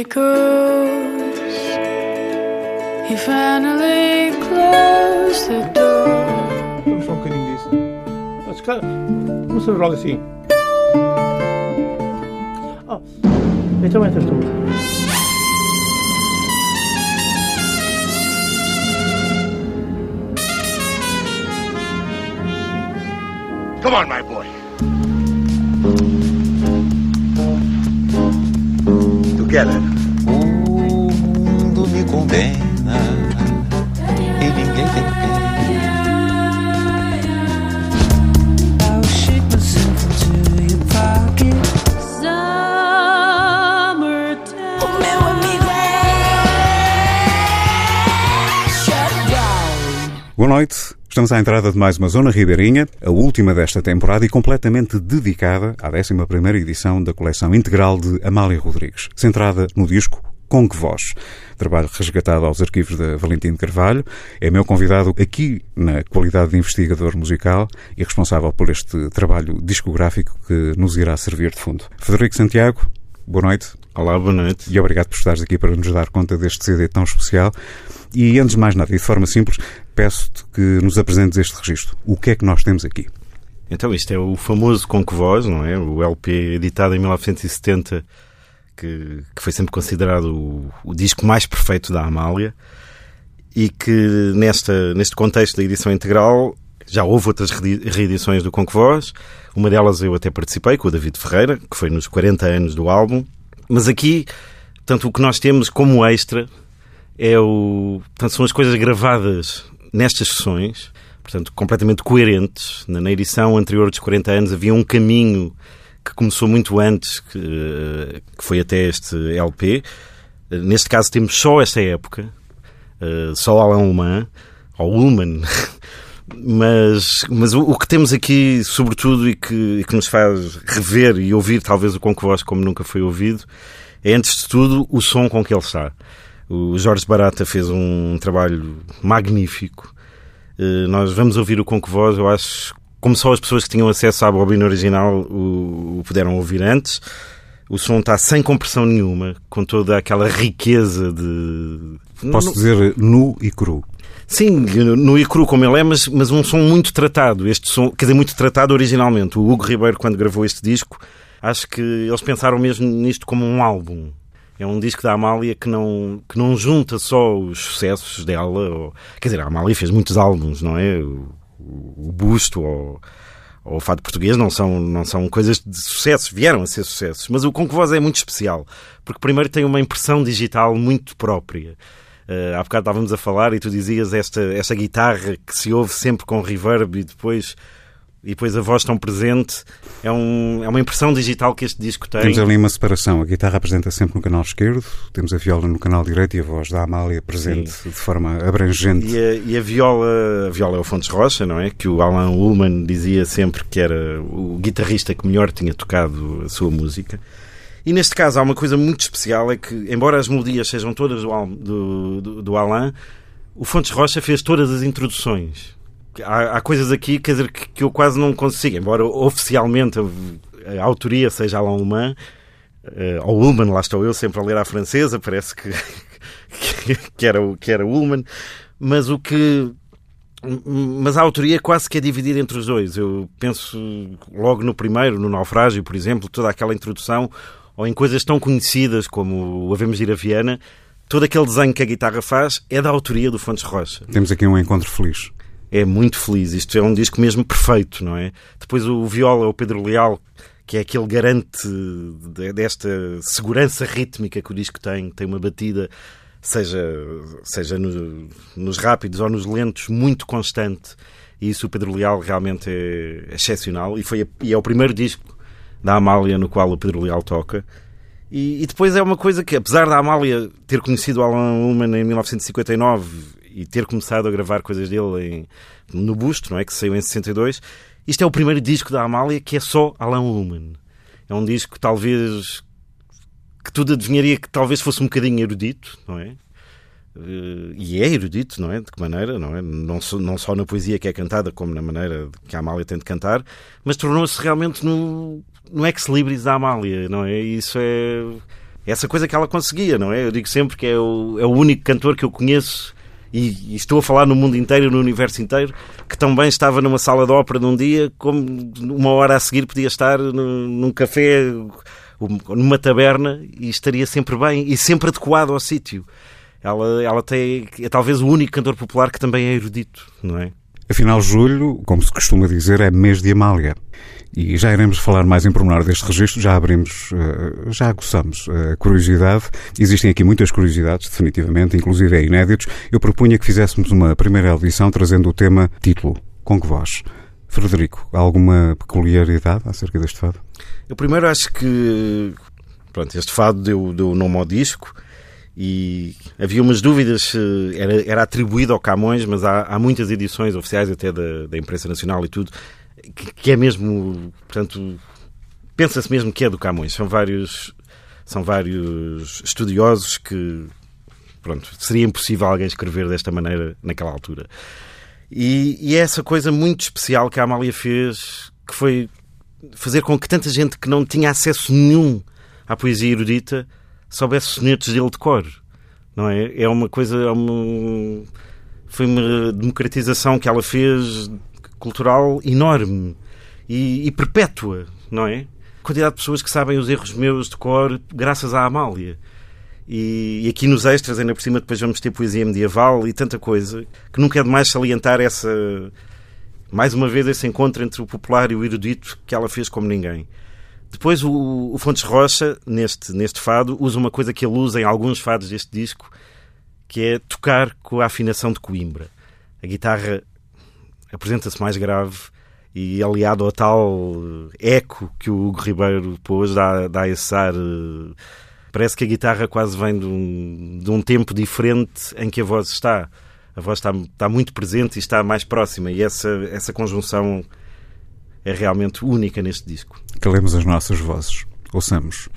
echoes. He finally closed the door. Vamos só um bocadinho disso. Ah, se calhar, Vamos fazer logo assim. Ah, então entras tu. Come on, my boy. Together. O mundo me condena e ninguém tem pena. É. Boa noite. Estamos à entrada de mais uma Zona Ribeirinha, a última desta temporada e completamente dedicada à 11ª edição da coleção integral de Amália Rodrigues, centrada no disco Com Que Voz. Trabalho resgatado aos arquivos da Valentim de Carvalho. É meu convidado aqui na qualidade de investigador musical e responsável por este trabalho discográfico que nos irá servir de fundo. Federico Santiago, boa noite. Olá, boa noite. E obrigado por estares aqui para nos dar conta deste CD tão especial. E antes de mais nada, e de forma simples, peço-te que nos apresentes este registro. O que é que nós temos aqui? Então, isto é o famoso Com Que Voz, não é? O LP editado em 1970, que, que foi sempre considerado o, o disco mais perfeito da Amália e que nesta, neste contexto da edição integral já houve outras reedi- reedições do Com Que Voz. Uma delas eu até participei com o David Ferreira, que foi nos 40 anos do álbum. Mas aqui, tanto o que nós temos como extra é o, portanto, são as coisas gravadas nestas sessões, portanto, completamente coerentes. Na, na edição anterior dos 40 anos havia um caminho que começou muito antes, que, que foi até este LP. Neste caso temos só esta época, eh, só Alain Ullmann, ou Ullman, mas, mas o, o que temos aqui, sobretudo, e que, e que nos faz rever e ouvir talvez o Com Que Voz como nunca foi ouvido, é, antes de tudo, o som com que ele está. O Jorge Barata fez um trabalho magnífico. Eh, Nós vamos ouvir o Com Que Voz, eu acho, como só as pessoas que tinham acesso à bobina original o, o puderam ouvir antes. O som está sem compressão nenhuma, com toda aquela riqueza de. Posso dizer nu e cru. Sim, no e cru como ele é, mas, mas um som muito tratado. Este som, quer dizer, muito tratado originalmente. O Hugo Ribeiro, quando gravou este disco, acho que eles pensaram mesmo nisto como um álbum. É um disco da Amália que não, que não junta só os sucessos dela. Ou, quer dizer, a Amália fez muitos álbuns, não é? O, o, Busto ou, ou o Fado Português não são, não são coisas de sucesso, vieram a ser sucessos. Mas o Com Que Voz é muito especial, porque primeiro tem uma impressão digital muito própria. Uh, há bocado estávamos a falar e tu dizias esta, esta guitarra que se ouve sempre com reverb e depois, e depois a voz tão presente. É, um, é uma impressão digital que este disco tem. Temos ali uma separação. A guitarra apresenta sempre no canal esquerdo, temos a viola no canal direito e a voz da Amália presente de forma abrangente. E a, e a viola, a viola é o Fontes Rocha, não é? Que o Alan Ullman dizia sempre que era o guitarrista que melhor tinha tocado a sua música. E neste caso há uma coisa muito especial, é que, embora as melodias sejam todas do, do, do, do Alain, o Fontes Rocha fez todas as introduções. Há, há coisas aqui, quer dizer, que, que eu quase não consigo, embora oficialmente a, a autoria seja Alain Ullman, eh, ou Ullman, lá estou eu sempre a ler à francesa, parece que, que, que era, que era Ullman, mas o que mas a autoria quase que é dividida entre os dois. Eu penso logo no primeiro, no Naufrágio, por exemplo, toda aquela introdução, ou em coisas tão conhecidas como o Havemos de ir a Viana, todo aquele desenho que a guitarra faz é da autoria do Fontes Rocha. Temos aqui um encontro feliz. É muito feliz. Isto é um disco mesmo perfeito, não é? Depois o viola, o Pedro Leal, que é aquele garante de- desta segurança rítmica que o disco tem, tem uma batida, seja, seja no- nos rápidos ou nos lentos, muito constante. E isso o Pedro Leal realmente é excepcional. E, foi e é o primeiro disco da Amália no qual o Pedro Leal toca. E, e depois é uma coisa que, apesar da Amália ter conhecido Alan Ullman em 1959 e ter começado a gravar coisas dele em- no Busto, não é? Que saiu em 62, isto é o primeiro disco da Amália que é só Alan Ullman. É um disco talvez que tudo adivinharia que talvez fosse um bocadinho erudito, não é? Eh, e é erudito, não é? De que maneira, não é? Não só, não só na poesia que é cantada, como na maneira que a Amália tem de cantar, mas tornou-se realmente no, no ex-libris da Amália, não é? Isso é, essa coisa que ela conseguia, não é? Eu digo sempre que é o, é o único cantor que eu conheço e, e estou a falar no mundo inteiro, no universo inteiro, que também estava numa sala de ópera num dia, como uma hora a seguir podia estar num, num café, numa taberna e estaria sempre bem e sempre adequado ao sítio. Ela, ela tem, é talvez o único cantor popular que também é erudito, não é? Afinal, julho, como se costuma dizer, é mês de Amália. E já iremos falar mais em pormenor deste registro, já abrimos, eh, já aguçamos a curiosidade. Existem aqui muitas curiosidades, definitivamente, inclusive é inéditos. Eu propunha que fizéssemos uma primeira audição trazendo o tema título, com que voz? Frederico, alguma peculiaridade acerca deste fado? Eu primeiro acho que pronto, este fado deu, deu nome ao disco e havia umas dúvidas era, era atribuído ao Camões, mas há, há muitas edições oficiais até da, da imprensa nacional e tudo que, que é mesmo, portanto, pensa-se mesmo que é do Camões. São vários, são vários estudiosos que, pronto, seria impossível alguém escrever desta maneira naquela altura. E, e é essa coisa muito especial que a Amália fez, que foi fazer com que tanta gente que não tinha acesso nenhum à poesia erudita soubesse sonetos dele de cor. Não é? É uma coisa. É uma, foi uma democratização que ela fez cultural enorme e, e perpétua, não é? Quantidade de pessoas que sabem os erros meus de cor graças à Amália. E, e, aqui nos extras, ainda por cima, depois vamos ter poesia medieval e tanta coisa, que nunca é demais salientar essa. Mais uma vez, esse encontro entre o popular e o erudito que ela fez como ninguém. Depois, o, o Fontes Rocha, neste, neste fado, usa uma coisa que ele usa em alguns fados deste disco, que é tocar com a afinação de Coimbra. A guitarra apresenta-se mais grave e aliado ao tal eco que o Hugo Ribeiro pôs, dá, dá esse ar. Eh, parece que a guitarra quase vem de um, de um tempo diferente em que a voz está. A voz está, está muito presente e está mais próxima, e essa, essa conjunção é realmente única neste disco. Calemos as nossas vozes. Ouçamos.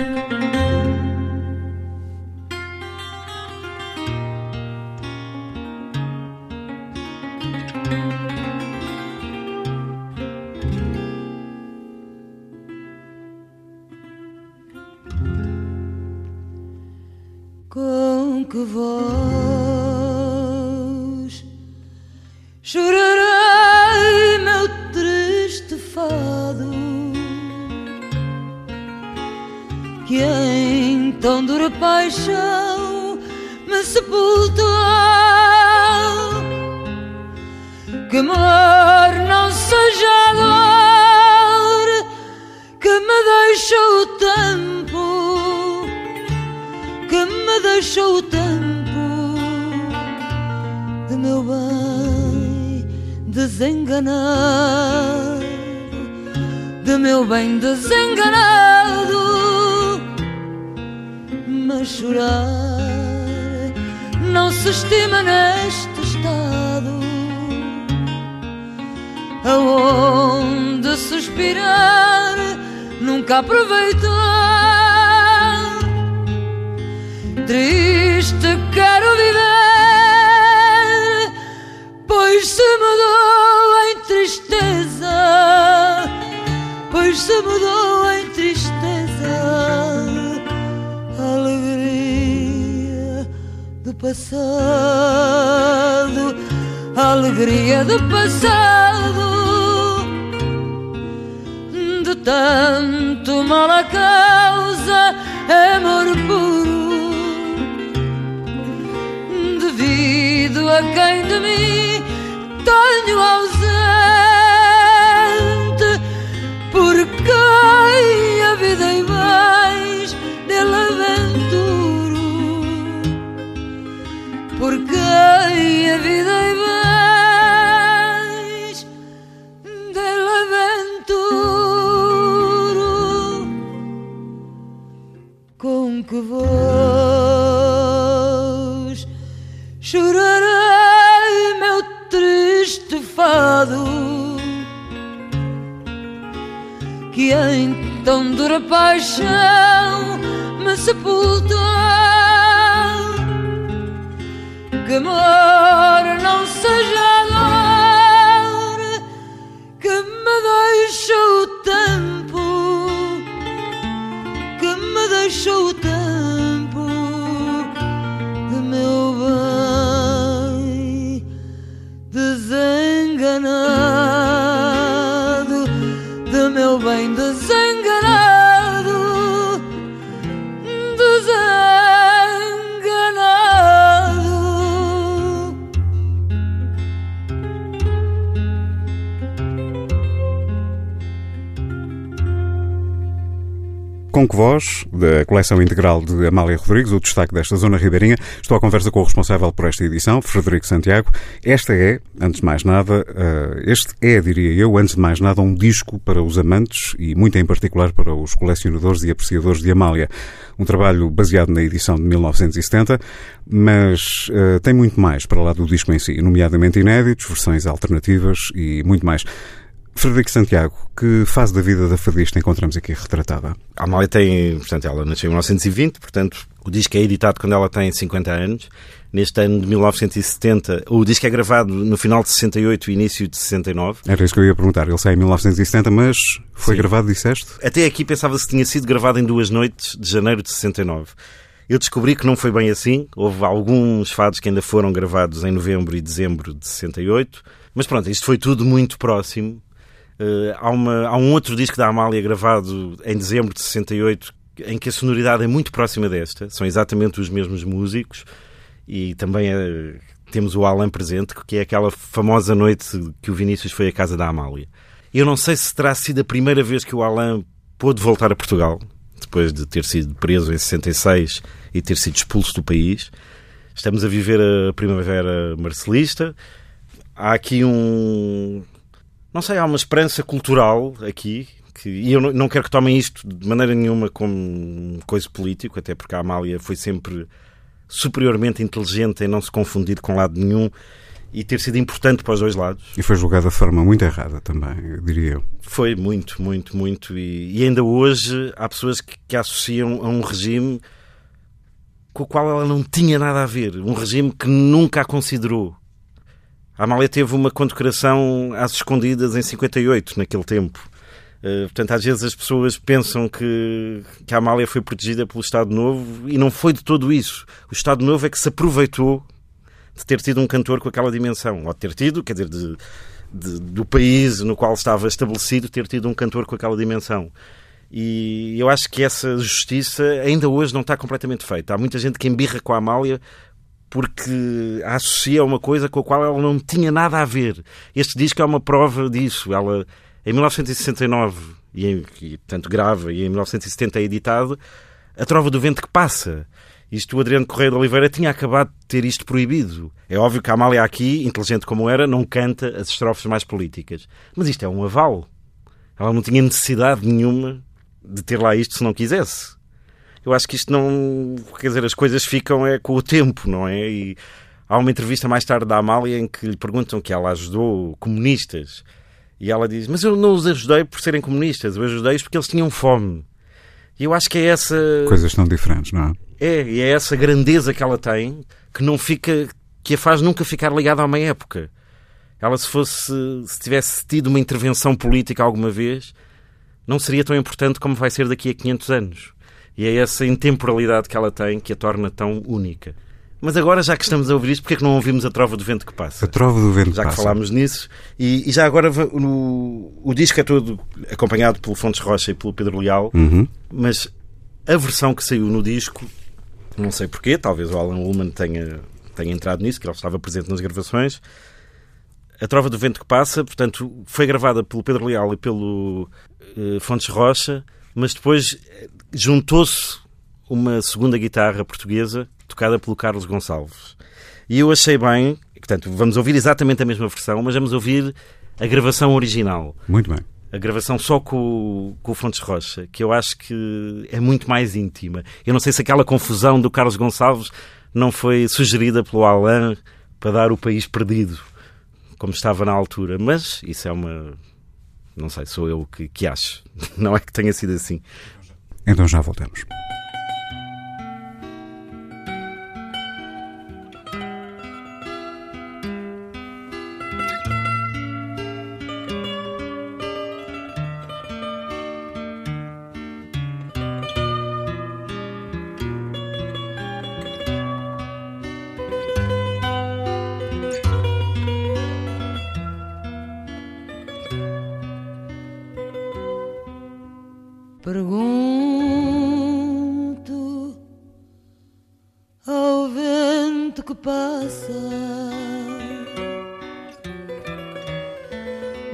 Que em tão dura paixão me sepultou que amor não seja dor que me deixa o tempo que me deixou o tempo de meu bem desenganado, de meu bem desenganado, mas chorar não se estima neste estado. Aonde suspirar nunca aproveitou triste quero viver, pois se mudou em tristeza, pois se mudou em tristeza, passado, alegria do passado. De tanto mal a causa, amor puro devido a quem de mim tenho ausente, que em tão dura paixão me sepultou que amor não seja dor que me deixa o tempo que me deixa o Com que voz, da coleção integral de Amália Rodrigues, o destaque desta zona ribeirinha. Estou à conversa com o responsável por esta edição, Frederico Santiago. Esta é, antes de mais nada, eh, este é, diria eu, antes de mais nada, um disco para os amantes e muito em particular para os colecionadores e apreciadores de Amália. Um trabalho baseado na edição de 1970, mas uh, tem muito mais para lá do disco em si, nomeadamente inéditos, versões alternativas e muito mais. Frederico Santiago, que fase da vida da fadista encontramos aqui retratada? A Amália tem, portanto, ela nasceu em 1920, portanto, o disco é editado quando ela tem 50 anos. Neste ano de 1970, o disco é gravado no final de 68 e início de 69. Era isso que eu ia perguntar. Ele sai em 1970, mas foi Sim. gravado, disseste? Até aqui pensava-se que tinha sido gravado em duas noites de janeiro de 69. Eu descobri que não foi bem assim. Houve alguns fados que ainda foram gravados em novembro e dezembro de 68. Mas pronto, isto foi tudo muito próximo. Uh, há, uma, há um outro disco da Amália gravado em dezembro de 68 em que a sonoridade é muito próxima desta. São exatamente os mesmos músicos e também é, temos o Alan presente, que é aquela famosa noite que o Vinícius foi à casa da Amália. Eu não sei se terá sido a primeira vez que o Alan pôde voltar a Portugal, depois de ter sido preso em 66 e ter sido expulso do país. Estamos a viver a primavera marcelista. Há aqui um, não sei, há uma esperança cultural aqui, que, e eu não, quero que tomem isto de maneira nenhuma como coisa política, até porque a Amália foi sempre superiormente inteligente em não se confundir com lado nenhum e ter sido importante para os dois lados. E foi julgada de forma muito errada também, diria eu. Foi muito, muito, muito. E, e ainda hoje há pessoas que, que associam a um regime com o qual ela não tinha nada a ver. Um regime que nunca a considerou. A Amália teve uma condecoração às escondidas em 58, naquele tempo. Uh, portanto, às vezes as pessoas pensam que, que a Amália foi protegida pelo Estado Novo e não foi de todo isso. O Estado Novo é que se aproveitou de ter tido um cantor com aquela dimensão. Ou de ter tido, quer dizer, de, de, do país no qual estava estabelecido, ter tido um cantor com aquela dimensão. E eu acho que essa justiça ainda hoje não está completamente feita. Há muita gente que embirra com a Amália porque a associa a uma coisa com a qual ela não tinha nada a ver. Este disco é uma prova disso. Ela, em 1969, e, em, e tanto grava, e em 1970 é editado, A Trova do Vento que Passa. Isto o Adriano Correia de Oliveira tinha acabado de ter isto proibido. É óbvio que a Amália aqui, inteligente como era, não canta as estrofes mais políticas. Mas isto é um aval. Ela não tinha necessidade nenhuma de ter lá isto se não quisesse eu acho que isto não. Quer dizer, as coisas ficam é, com o tempo, não é? E há uma entrevista mais tarde da Amália em que lhe perguntam que ela ajudou comunistas. E ela diz: Mas eu não os ajudei por serem comunistas, eu ajudei-os porque eles tinham fome. E eu acho que é essa. Coisas tão diferentes, não é? É, e é essa grandeza que ela tem que não fica. que a faz nunca ficar ligada a uma época. Ela, se fosse. se tivesse tido uma intervenção política alguma vez, não seria tão importante como vai ser daqui a 500 anos. E é essa intemporalidade que ela tem que a torna tão única. Mas agora, já que estamos a ouvir isto, porquê é que não ouvimos a Trova do Vento que Passa? A Trova do Vento que Já que falámos nisso. E, e já agora, o, o, disco é todo acompanhado pelo Fontes Rocha e pelo Pedro Leal, uhum. mas a versão que saiu no disco, não sei porquê, talvez o Alan Ullman tenha, tenha entrado nisso, que ele estava presente nas gravações. A Trova do Vento que Passa, portanto, foi gravada pelo Pedro Leal e pelo uh, Fontes Rocha, mas depois juntou-se uma segunda guitarra portuguesa tocada pelo Carlos Gonçalves. E eu achei bem, portanto, vamos ouvir exatamente a mesma versão, mas vamos ouvir a gravação original. Muito bem. A gravação só com, com o Fontes Rocha, que eu acho que é muito mais íntima. Eu não sei se aquela confusão do Carlos Gonçalves não foi sugerida pelo Alain para dar o país perdido, como estava na altura, mas isso é uma. Não sei, sou eu que, que acho. Não é que tenha sido assim. Então já voltamos.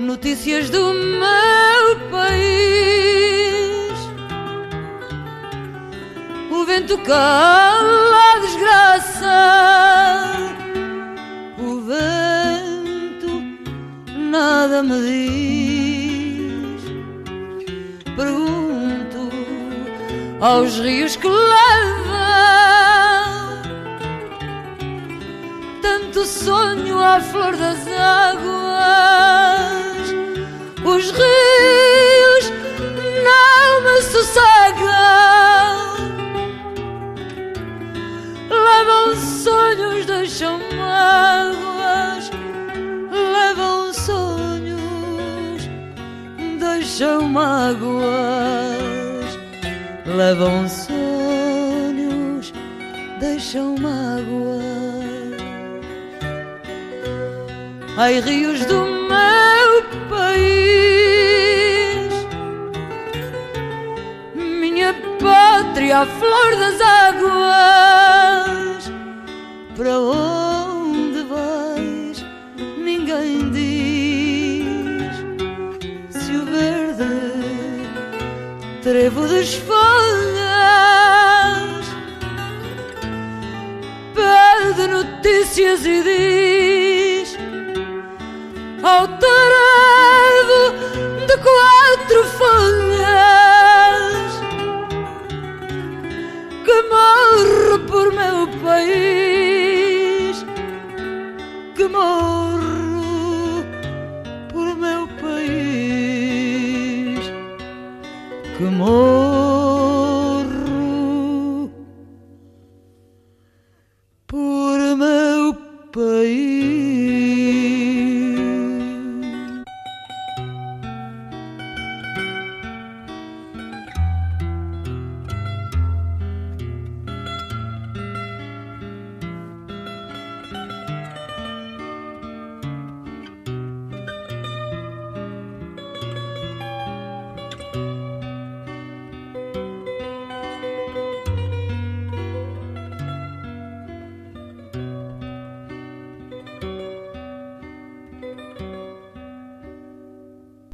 Notícias do meu país. vento cala a desgraça. O vento nada me diz. Pergunto aos rios que levam tanto sonho à flor das águas. Os rios não me sossegam. Levam sonhos, deixam mágoas. Levam sonhos, deixam mágoas. Levam sonhos, deixam mágoas. Ai, rios do meu pátria, a flor das águas. Para onde vais? Ninguém diz. Se o verde trevo das folhas pede notícias e diz ao tarevo de quatro folhas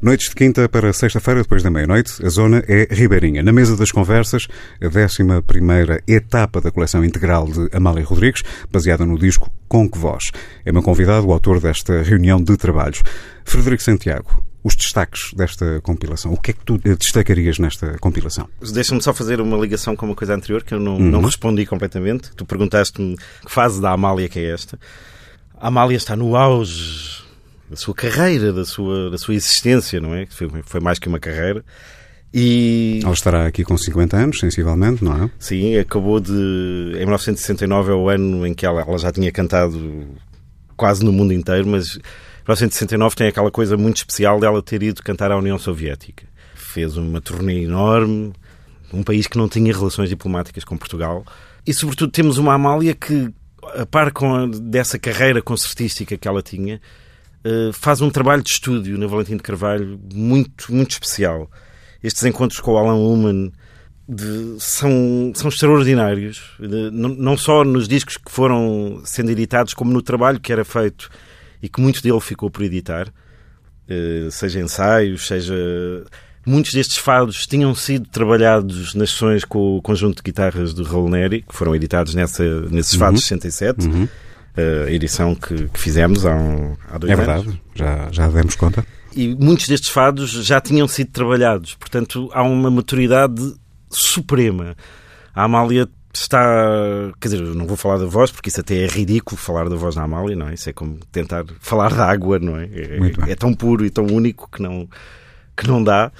Noites de quinta para sexta-feira, depois da meia-noite, a zona é Ribeirinha. Na mesa das conversas, a 11 etapa da coleção integral de Amália Rodrigues, baseada no disco Com Que Voz. É meu convidado o autor desta reunião de trabalhos. Frederico Santiago, os destaques desta compilação. O que é que tu destacarias nesta compilação? Deixa-me só fazer uma ligação com uma coisa anterior que eu não, uhum. não respondi completamente. Tu perguntaste-me que fase da Amália que é esta. A Amália está no auge da sua carreira, da sua, da sua existência, não é? Foi, foi mais que uma carreira. E... Ela estará aqui com 50 anos, sensivelmente, não é? Sim, acabou de. Em 1969 é o ano em que ela, ela já tinha cantado quase no mundo inteiro, mas 1969 tem aquela coisa muito especial dela ter ido cantar à União Soviética. Fez uma turnê enorme, um país que não tinha relações diplomáticas com Portugal. E, sobretudo, temos uma Amália que, a par com a, dessa carreira concertística que ela tinha, faz um trabalho de estúdio na Valentim de Carvalho muito, muito especial. Estes encontros com o Alan Ullman de, são, são extraordinários, de, não, não só nos discos que foram sendo editados, como no trabalho que era feito e que muito dele ficou por editar, uh, seja ensaios, seja. Muitos destes fados tinham sido trabalhados nas sessões com o conjunto de guitarras do Raul Neri, que foram editados nessa, nesses fados uhum. 67, uhum. A edição que, que fizemos há, um, há dois é anos. É verdade, já, já demos conta. E muitos destes fados já tinham sido trabalhados, portanto há uma maturidade suprema. A Amália está. Quer dizer, não vou falar da voz, porque isso até é ridículo falar da voz na Amália, não é? Isso é como tentar falar da água, não é? É, é, tão puro e tão único que não, que não dá.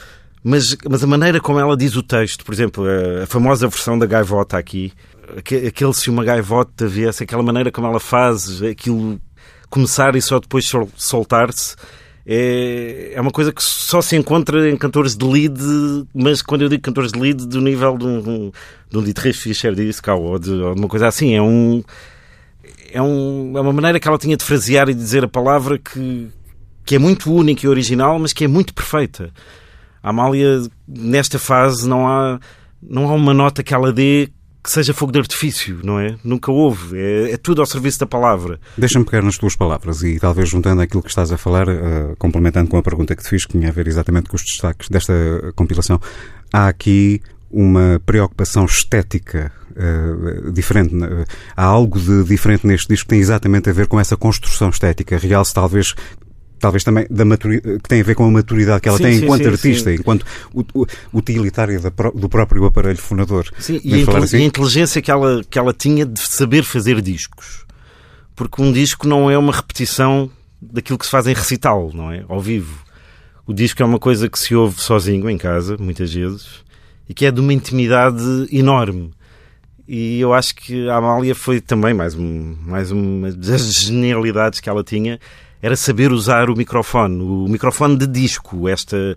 Mas, mas a maneira como ela diz o texto, por exemplo, a, a famosa versão da gaivota aqui, aquele se uma gaivota viesse, aquela maneira como ela faz aquilo começar e só depois soltar-se é, é uma coisa que só se encontra em cantores de lead, mas quando eu digo cantores de lead, do nível de um, de um Dietrich Fischer disco ou de uma coisa assim, é um, é um. É uma maneira que ela tinha de frasear e dizer a palavra que, que é muito única e original, mas que é muito perfeita. A Amália, nesta fase, não há, não há uma nota que ela dê que seja fogo de artifício, não é? Nunca houve. É, é tudo ao serviço da palavra. Deixa-me pegar nas tuas palavras e talvez juntando aquilo que estás a falar, uh, complementando com a pergunta que te fiz, que tinha a ver exatamente com os destaques desta compilação. Há aqui uma preocupação estética uh, diferente. Há algo de diferente neste disco que tem exatamente a ver com essa construção estética. Realce talvez talvez também da maturidade, que tem a ver com a maturidade que ela Sim, tem sim, enquanto sim, artista, enquanto utilitária do próprio aparelho fonador. Sim, e a, assim? e a inteligência que ela, que ela tinha de saber fazer discos. Porque um disco não é uma repetição daquilo que se faz em recital, não é? Ao vivo. O disco é uma coisa que se ouve sozinho em casa, muitas vezes, e que é de uma intimidade enorme. E eu acho que a Amália foi também mais, um, mais uma das genialidades que ela tinha, era saber usar o microfone, o microfone de disco, esta,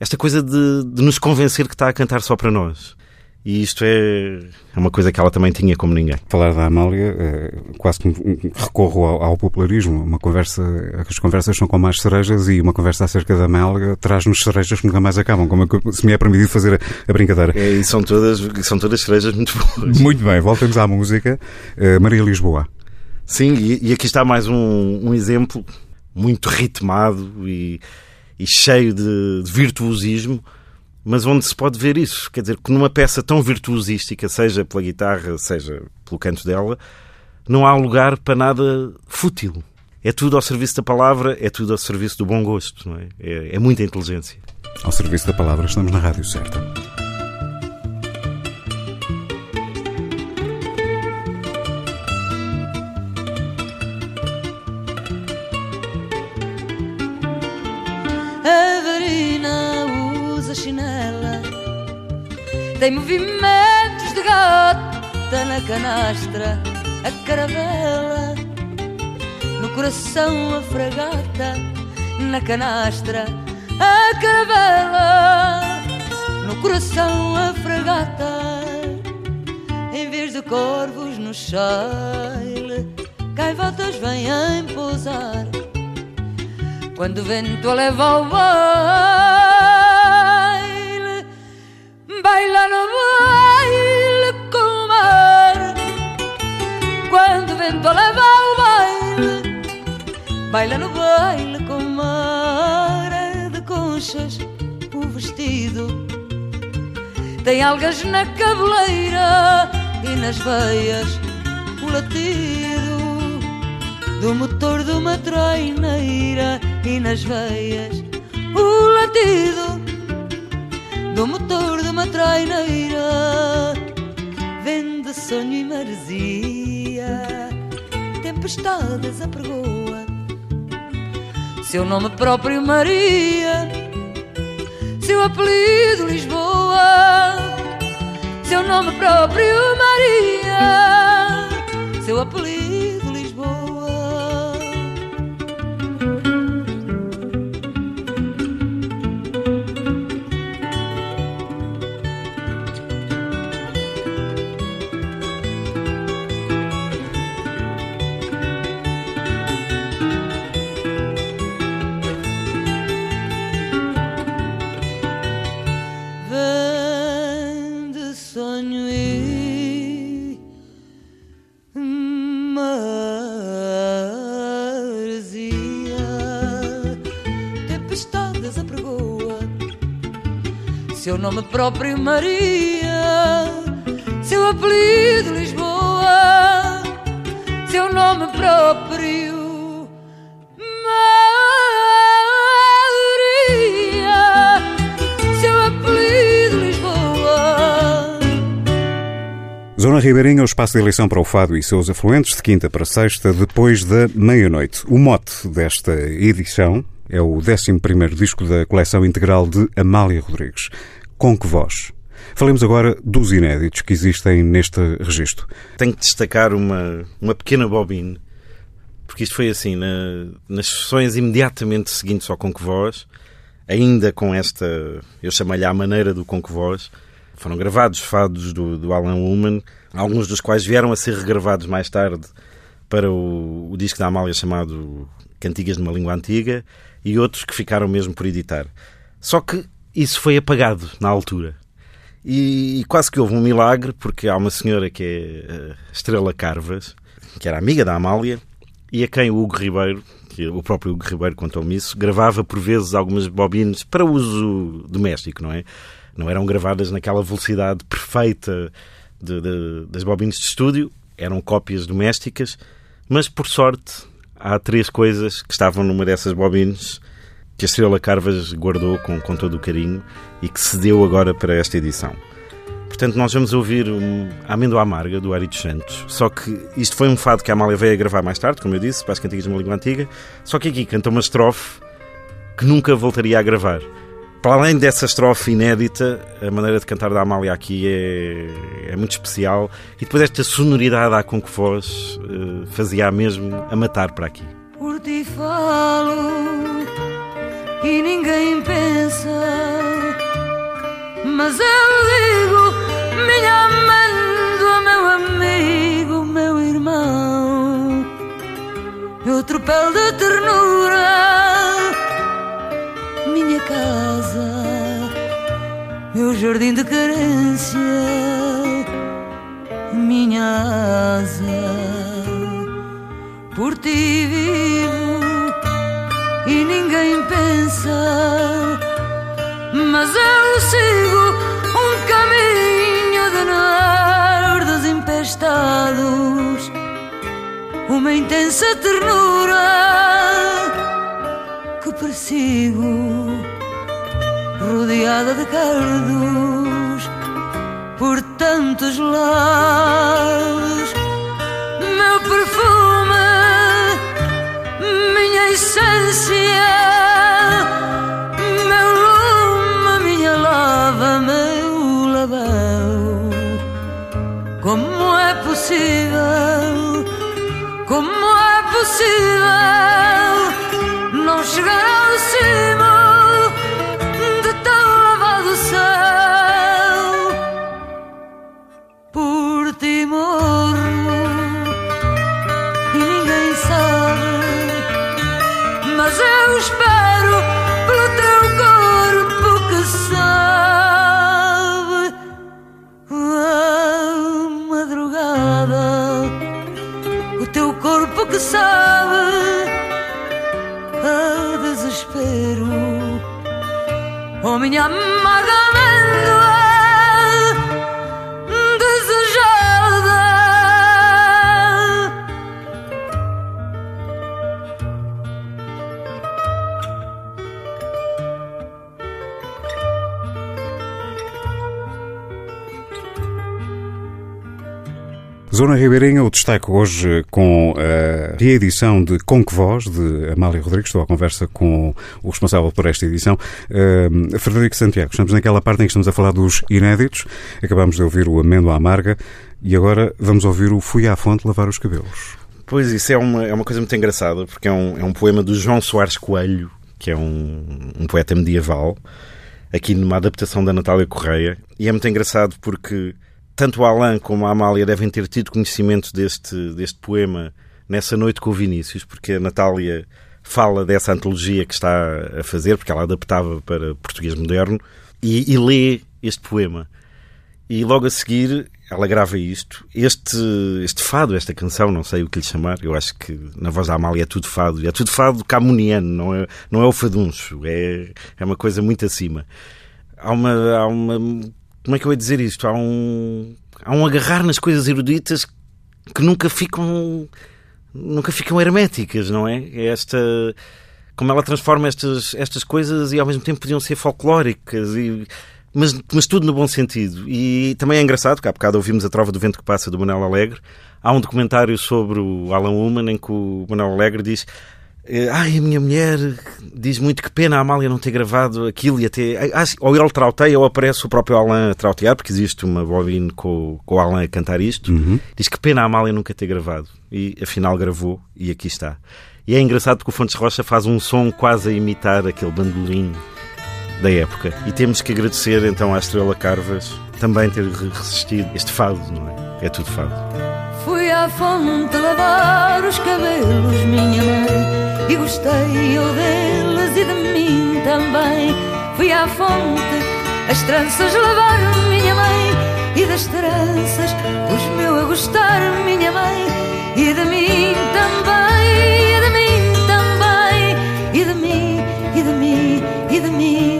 esta coisa de, de nos convencer que está a cantar só para nós. E isto é, é uma coisa que ela também tinha como ninguém. Falar da Amália, eh, quase que recorro ao, ao popularismo. Uma conversa, as conversas são com mais cerejas e uma conversa acerca da Amália traz-nos cerejas que nunca mais acabam, como é que- se me é permitido fazer a, a brincadeira. É, e são todas, são todas cerejas muito boas. Muito bem, voltamos à música. Eh, Maria Lisboa. Sim, e, e aqui está mais um, um exemplo muito ritmado e, e cheio de, de virtuosismo, mas onde se pode ver isso. Quer dizer, que numa peça tão virtuosística, seja pela guitarra, seja pelo canto dela, não há lugar para nada fútil. É tudo ao serviço da palavra, é tudo ao serviço do bom gosto, não é? É, é muita inteligência. Ao serviço da palavra, estamos na rádio certa. Tem movimentos de gata na canastra, a caravela, no coração a fragata, na canastra, a caravela, no coração a fragata, em vez de corvos no chale, gaivotas vêm pousar. Quando o vento a leva ao baile, baila no baile com o mar. Quando o vento leva ao baile, baila no baile com o mar. É de conchas o vestido, tem algas na cabeleira e nas veias o latido do motor de uma traineira e nas veias o latido do motor de uma traineira vende sonho e maresia. Tempestades a pergoa. Seu nome próprio Maria. Seu apelido Lisboa. Seu nome próprio Maria seu nome próprio Maria, seu apelido Lisboa, seu nome próprio. Zona Ribeirinha, o espaço de eleição para o Fado e seus afluentes, de quinta para sexta, depois da meia-noite. O mote desta edição é o 11 disco da coleção integral de Amália Rodrigues. Com que voz? Falemos agora dos inéditos que existem neste registro. Tenho que destacar uma, uma pequena bobine, porque isto foi assim, na- nas sessões imediatamente seguintes ao Voz, ainda com esta, eu chamei-lhe à maneira do Conque Voz, foram gravados fados do, do Alan Woolman, alguns dos quais vieram a ser regravados mais tarde para o, o disco da Amália chamado Cantigas de uma Língua Antiga, e outros que ficaram mesmo por editar. Só que isso foi apagado na altura. E, e quase que houve um milagre, porque há uma senhora que é eh, Estrela Carvas, que era amiga da Amália, e a quem o Hugo Ribeiro, que o próprio Hugo Ribeiro contou-me isso, gravava por vezes algumas bobines para uso doméstico, não é? Não eram gravadas naquela velocidade perfeita de- de- das bobines de estúdio, eram cópias domésticas, mas por sorte há três coisas que estavam numa dessas bobines que a Estrela Carvas guardou com, com todo o carinho e que se deu agora para esta edição. Portanto, nós vamos ouvir um, Amêndoa Amarga, do Ari Santos. Só que isto foi um fado que a Amália veio a gravar mais tarde, como eu disse, para as cantigas de uma língua antiga. Só que aqui canta uma estrofe que nunca voltaria a gravar. Para além dessa estrofe inédita, a maneira de cantar da Amália aqui é, é muito especial. E depois esta sonoridade à com que voz eh, fazia mesmo a matar para aqui. Por ti falo e ninguém pensa, mas eu digo, minha amêndoa, meu amigo, meu irmão, meu tropel de ternura, minha casa, meu jardim de carência, minha asa. Por ti vivo e ninguém pensa, mas eu sigo um caminho de nardos empestados, uma intensa ternura que persigo, rodeada de cardos por tantos lados meu lume, minha lava, meu lavão. Como é possível, como é possível não chegar ao cimo que sabe a desespero. Oh, minha amarga Zona Ribeirinha, o destaque hoje com a reedição de Com Que Voz, de Amália Rodrigues. Estou à conversa com o responsável por esta edição, uh, Frederico Santiago. Estamos naquela parte em que estamos a falar dos inéditos. Acabamos de ouvir o Amêndoa Amarga e agora vamos ouvir o Fui à Fonte Lavar os Cabelos. Pois, isso é uma, é uma coisa muito engraçada, porque é um, é um poema do João Soares Coelho, que é um, um poeta medieval, aqui numa adaptação da Natália Correia. E é muito engraçado porque tanto Alain como a Amália devem ter tido conhecimento deste, deste poema nessa noite com o Vinícius, porque a Natália fala dessa antologia que está a fazer, porque ela adaptava para português moderno, e, e lê este poema. E logo a seguir ela grava isto. Este, este fado, esta canção, não sei o que lhe chamar, eu acho que na voz da Amália é tudo fado. É tudo fado camuniano, não é, não é o faduncho. É, é uma coisa muito acima. Há uma, há uma. Como é que eu ia dizer isto? Há um, há um agarrar nas coisas eruditas que nunca ficam. Nunca ficam herméticas, não é? É esta como ela transforma estas, estas coisas e ao mesmo tempo podiam ser folclóricas e mas, mas tudo no bom sentido. E também é engraçado, que há bocado ouvimos a Trova do Vento que Passa do Manuel Alegre. Há um documentário sobre o Alan Ullman em que o Manuel Alegre diz Ai, a minha mulher diz muito que pena a Amália não ter gravado aquilo e até. Ou ele trauteia ou aparece o próprio Alan a trautear, porque existe uma bobine com, com o Alan a cantar isto. Uhum. Diz que pena a Amália nunca ter gravado. E afinal gravou e aqui está. E é engraçado porque o Fontes Rocha faz um som quase a imitar aquele bandolim da época. E temos que agradecer então à Estrela Carvas também ter resistido este fado, não é? É tudo fado. Fui à fonte lavar os cabelos, minha mãe, e gostei eu deles e de mim também. Fui à fonte as tranças lavar, minha mãe, e das tranças os meu a gostar, minha mãe, e de mim também, e de mim também, e de mim, e de mim, e de mim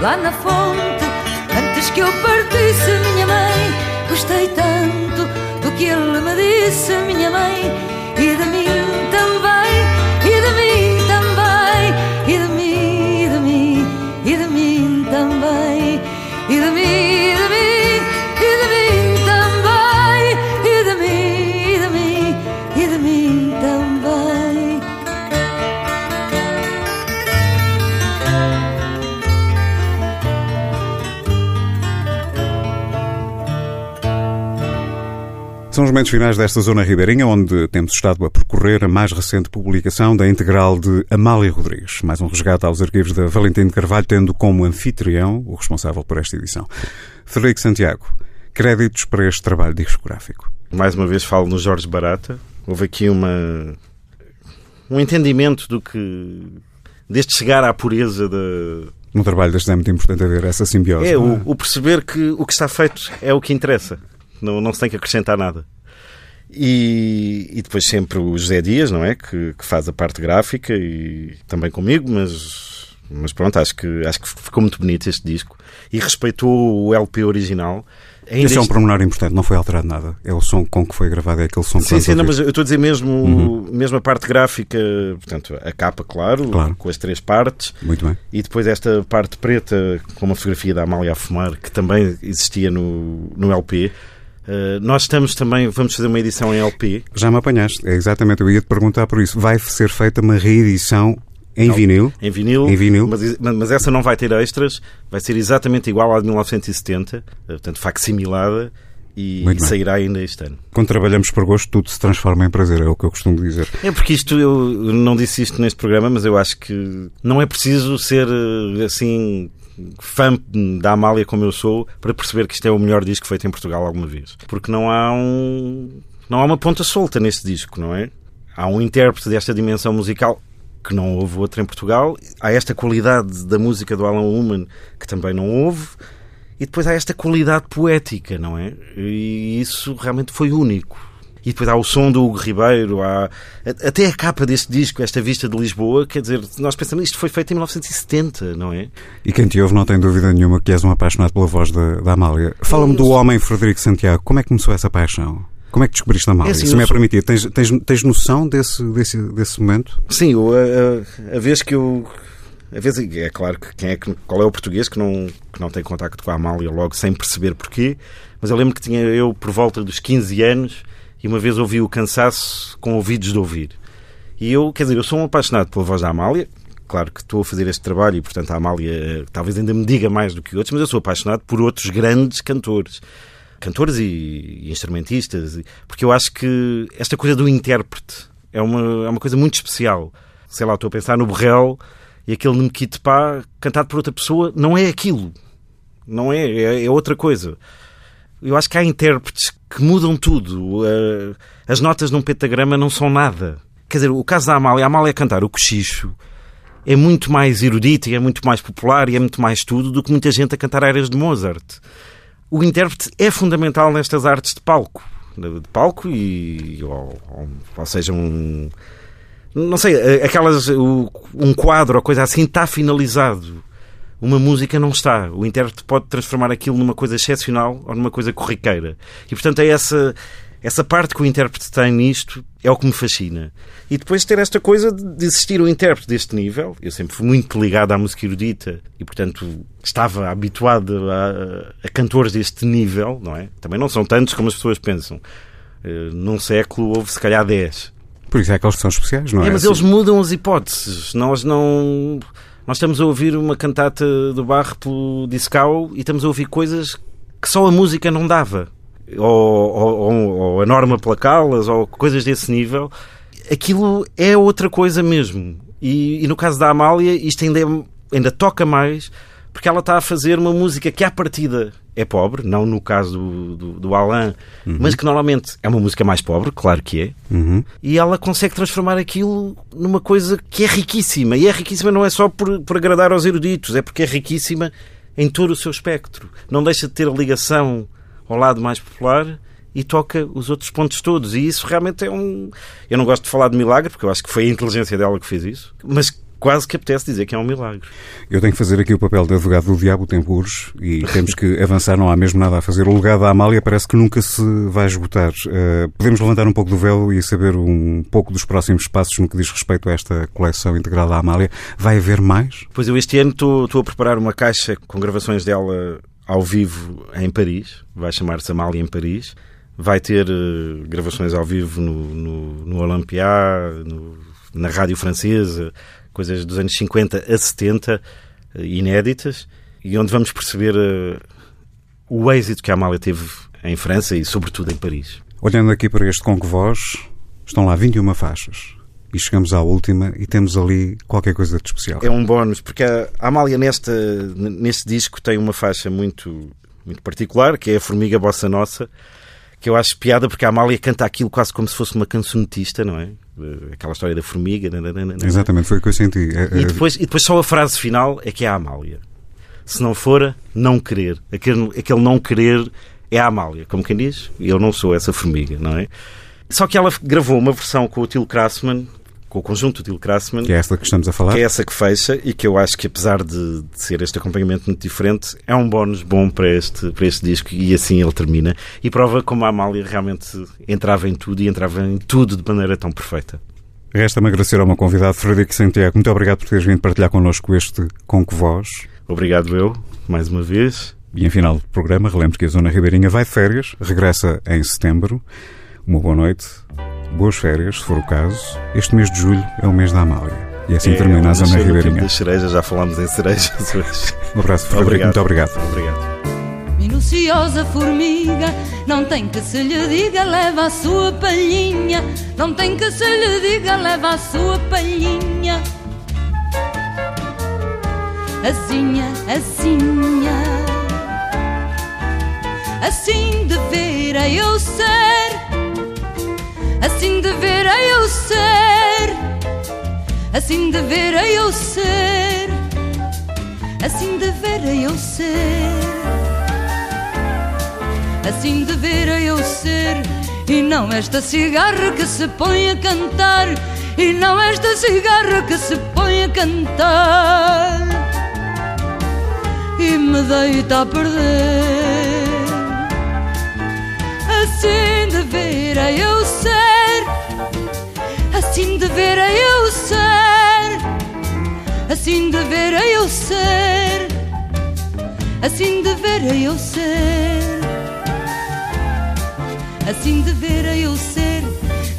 Lá na fonte, antes que eu partisse, minha mãe, gostei tanto do que ele me disse, minha mãe, São os momentos finais desta zona ribeirinha, onde temos estado a percorrer a mais recente publicação da integral de Amália Rodrigues. Mais um resgate aos arquivos da Valentim Carvalho, tendo como anfitrião o responsável por esta edição. Frederico Santiago, créditos para este trabalho discográfico. Mais uma vez falo no Jorge Barata. Houve aqui uma um entendimento do que deste chegar à pureza da No trabalho deste é muito importante haver essa simbiose. é não o, o perceber que o que está feito é o que interessa. Não, não se tem que acrescentar nada. E, e depois sempre o José Dias, não é? Que, que faz a parte gráfica e também comigo, mas, mas pronto, acho que, acho que ficou muito bonito este disco. E respeitou o LP original. Ainda Esse é um pormenor importante, não foi alterado nada. É o som com que foi gravado, é aquele som que Sim, sim, não, mas eu estou a dizer mesmo, mesmo a parte gráfica, portanto, a capa, claro, Claro. com as três partes, Muito bem. e depois esta parte preta com uma fotografia da Amália a fumar, que também existia no, no LP. Uh, nós estamos também, vamos fazer uma edição em LP. Já me apanhaste. É exatamente, eu ia te perguntar por isso. Vai ser feita uma reedição em Não. vinil? Em vinil, Em vinil. Mas, mas essa não vai ter extras, vai ser exatamente igual à de 1970, uh, portanto, facsimilada, e bem. sairá ainda este ano. Quando trabalhamos por gosto, tudo se transforma em prazer, é o que eu costumo dizer. É porque isto, eu não disse isto neste programa, mas eu acho que não é preciso ser eh, assim fã da Amália como eu sou para perceber que isto é o melhor disco feito em Portugal alguma vez. Porque não há um não há uma ponta solta neste disco, não é? Há um intérprete desta dimensão musical que não houve outro em Portugal. Há esta qualidade da música do Alan Woman que também não houve. E depois há esta qualidade poética, não é? E isso realmente foi único. E depois há o som do Hugo Ribeiro, há até a capa deste disco, esta vista de Lisboa, quer dizer, nós pensamos isto foi feito em 1970, não é? E quem te ouve não tem dúvida nenhuma que és um apaixonado pela voz da, da Amália. Fala-me do homem Frederico Santiago. Como é que começou essa paixão? Como é que descobriste a Amália? É assim, Se me é sou- permitido, tens, tens, tens noção desse, desse, desse momento? Sim, eu, a, a- a vez que eu. A vez, é claro que quem é que, qual é o português que não, que não tem contacto com a Amália logo sem perceber porquê, mas eu lembro que tinha eu por volta dos 15 anos e uma vez ouvi o cansaço com ouvidos de ouvir. E eu, quer dizer, eu sou um apaixonado pela voz da Amália, claro que estou a fazer este trabalho e, portanto, a Amália eh, talvez ainda me diga mais do que outros, mas eu sou apaixonado por outros grandes cantores. Cantores e, e instrumentistas, porque eu acho que esta coisa do intérprete é uma, é uma coisa muito especial. Sei lá, estou a pensar no Borrell e aquele Nemquite Pá cantado por outra pessoa, não é aquilo. Não é, é, é outra coisa. Eu acho que há intérpretes que mudam tudo. Eh, As notas num pentagrama não são nada. Quer dizer, o caso da Amália, a Amália cantar o cochicho é muito mais erudito e é muito mais popular e é muito mais tudo do que muita gente a cantar áreas de Mozart. O intérprete é fundamental nestas artes de palco. De palco e. Ou, ou, seja, um. Não sei, aquelas. o- Um quadro ou coisa assim está finalizado. Uma música não está. O intérprete pode transformar aquilo numa coisa excepcional ou numa coisa corriqueira. E portanto é essa, essa parte que o intérprete tem nisto é o que me fascina. E depois ter esta coisa de existir um intérprete deste nível. Eu sempre fui muito ligado à música erudita e portanto estava habituado a, a cantores deste nível, não é? Também não são tantos como as pessoas pensam. Eh, Num século houve se calhar 10. Por isso é que eles são especiais, não é? É, mas Assim, eles mudam as hipóteses. Nós não. Nós estamos a ouvir uma cantata do Barro pelo Discal e estamos a ouvir coisas que só a música não dava. Ou, ou, ou- ou a norma placá-las, ou coisas desse nível. Aquilo é outra coisa mesmo. E, e no caso da Amália, isto ainda, é- ainda toca mais, porque ela está a fazer uma música que à partida é pobre, não no caso do, do, do Alain, mas que normalmente é uma música mais pobre, claro que é Uhum. e ela consegue transformar aquilo numa coisa que é riquíssima. E é riquíssima não é só por, por agradar aos eruditos, é porque é riquíssima em todo o seu espectro. Não deixa de ter a ligação ao lado mais popular e toca os outros pontos todos. E isso realmente é um. Eu não gosto de falar de milagre, porque eu acho que foi a inteligência dela que fez isso, mas quase que apetece dizer que é um milagre. Eu tenho que fazer aqui o papel de advogado do diabo, urge, e temos que avançar, não há mesmo nada a fazer. O legado da Amália parece que nunca se vai esgotar. Uh, podemos levantar um pouco do véu e saber um pouco dos próximos passos no que diz respeito a esta coleção integral da Amália. Vai haver mais? Pois eu este ano estou, estou a preparar uma caixa com gravações dela ao vivo em Paris, vai chamar-se Amália em Paris. Vai ter uh, gravações ao vivo no, no, no Olympia, no, na rádio francesa, coisas dos anos 50 a 70, eh, inéditas, e onde vamos perceber uh, o êxito que a Amália teve em França e, sobretudo, em Paris. Olhando aqui para este Conque Voz, estão lá 21 faixas. E chegamos à última e temos ali qualquer coisa de especial. É um bónus, porque a Amália nesta, neste disco tem uma faixa muito, muito particular, que é a Formiga Bossa Nossa, que eu acho piada porque a Amália canta aquilo quase como se fosse uma cancionetista, não é? Aquela história da formiga. Nananana. Exatamente, foi o que eu senti. É, E depois, e depois só a frase final é que é a Amália. Se não for, não querer. Aquele, aquele não querer é a Amália, como quem diz. E eu não sou essa formiga, não é? Só que ela gravou uma versão com o Till Krassman, com o conjunto Till Krassman, Que é esta que estamos a falar? que é essa que fecha e que eu acho que apesar de, de ser este acompanhamento muito diferente, é um bónus bom para este, para este disco e assim ele termina. E prova como a Amália realmente entrava em tudo e entrava em tudo de maneira tão perfeita. Resta-me agradecer ao meu convidado, Frederico Santiago. Muito obrigado por teres vindo partilhar connosco este Conque Voz. Obrigado eu, mais uma vez. E em final de programa, relembro que a Zona Ribeirinha vai de férias, regressa em setembro. Uma boa noite, boas férias, se for o caso. Este mês de julho é o mês da Amália. E assim termina a Zona Ribeirinha. das cerejas, já falámos em cerejas hoje. Um abraço, Frederico. Muito obrigado. Obrigado. Minuciosa formiga, não tem que se lhe diga, leva a sua palhinha. Não tem que se lhe diga, leva a sua palhinha. Asinha, asinha. Assim deverá eu ser. Assim deverá eu ser. Assim deverá eu ser. Assim deverá eu ser. Assim deverá eu ser E não esta cigarra que se põe a cantar E não esta cigarra que se põe a cantar E me deita a perder Assim deverá eu ser. Assim deverá eu ser. Assim deverá eu ser.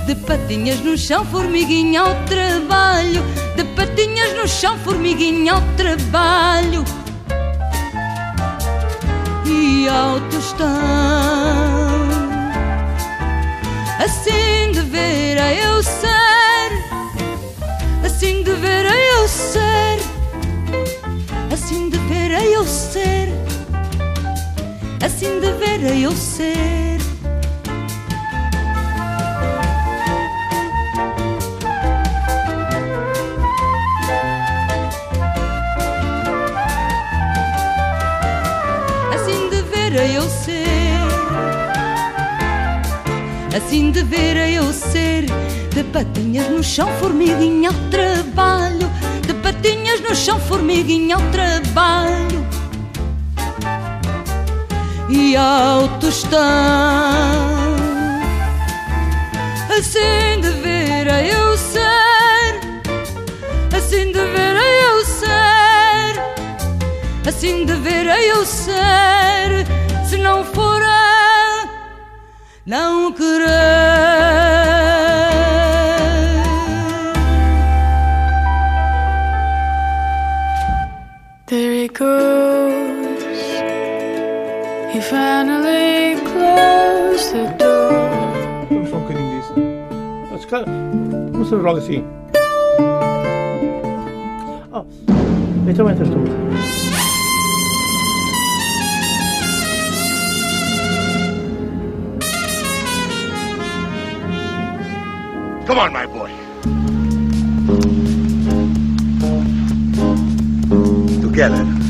De patinhas no chão, formiguinha ao trabalho. De patinhas no chão, formiguinha ao trabalho. E ao tostão Assim deverá eu ser Deverá eu ser. Assim deverá eu ser. Assim deverá eu ser. Assim deverá eu ser. De patinhas no chão, formiguinha ao trabalho De patinhas no chão, formiguinha ao trabalho E ao tostão Assim deverá eu ser Assim deverá eu ser Assim deverá eu ser. Se não for a não querer He finally closed the door. Não são this. Let's go. Não the logo assim. Oh, então entras tu. Come on, my boy. Together.